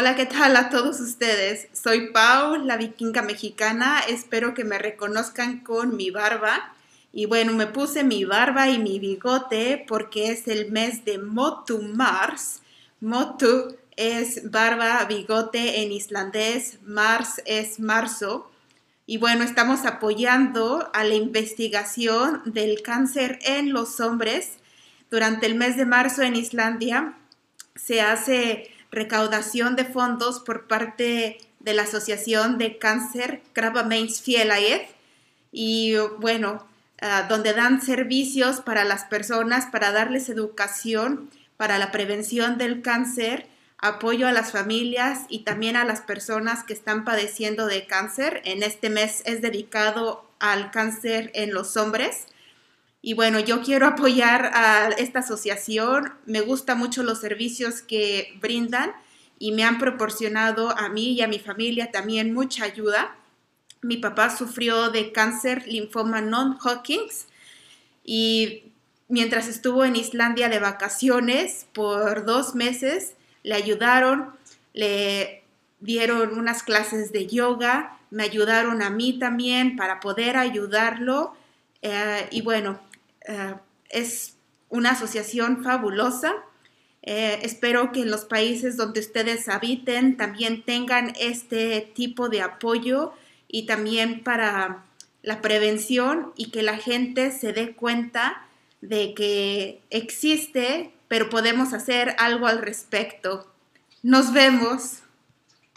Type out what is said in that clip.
Hola, ¿qué tal a todos ustedes? Soy Pau, la vikinga mexicana. Espero que me reconozcan con mi barba. Y bueno, me puse mi barba y mi bigote porque es el mes de Motu Mars. Motu es barba, bigote en islandés, Mars es marzo. Y bueno, estamos apoyando a la investigación del cáncer en los hombres. Durante el mes de marzo en Islandia se hace recaudación de fondos por parte de la Asociación de Cáncer Krabbemeins y bueno, ah, donde dan servicios para las personas, para darles educación para la prevención del cáncer, apoyo a las familias y también a las personas que están padeciendo de cáncer. En este mes es dedicado al cáncer en los hombres. Y bueno, yo quiero apoyar a esta asociación. Me gustan mucho los servicios que brindan y me han proporcionado a mí y a mi familia también mucha ayuda. Mi papá sufrió de cáncer linfoma non-Hodgkins y mientras estuvo en Islandia de vacaciones por dos meses, le ayudaron, le dieron unas clases de yoga, me ayudaron a mí también para poder ayudarlo. Eh, y bueno, eh, es una asociación fabulosa. Eh, espero que en los países donde ustedes habiten también tengan este tipo de apoyo y también para la prevención y que la gente se dé cuenta de que existe, pero podemos hacer algo al respecto. Nos vemos.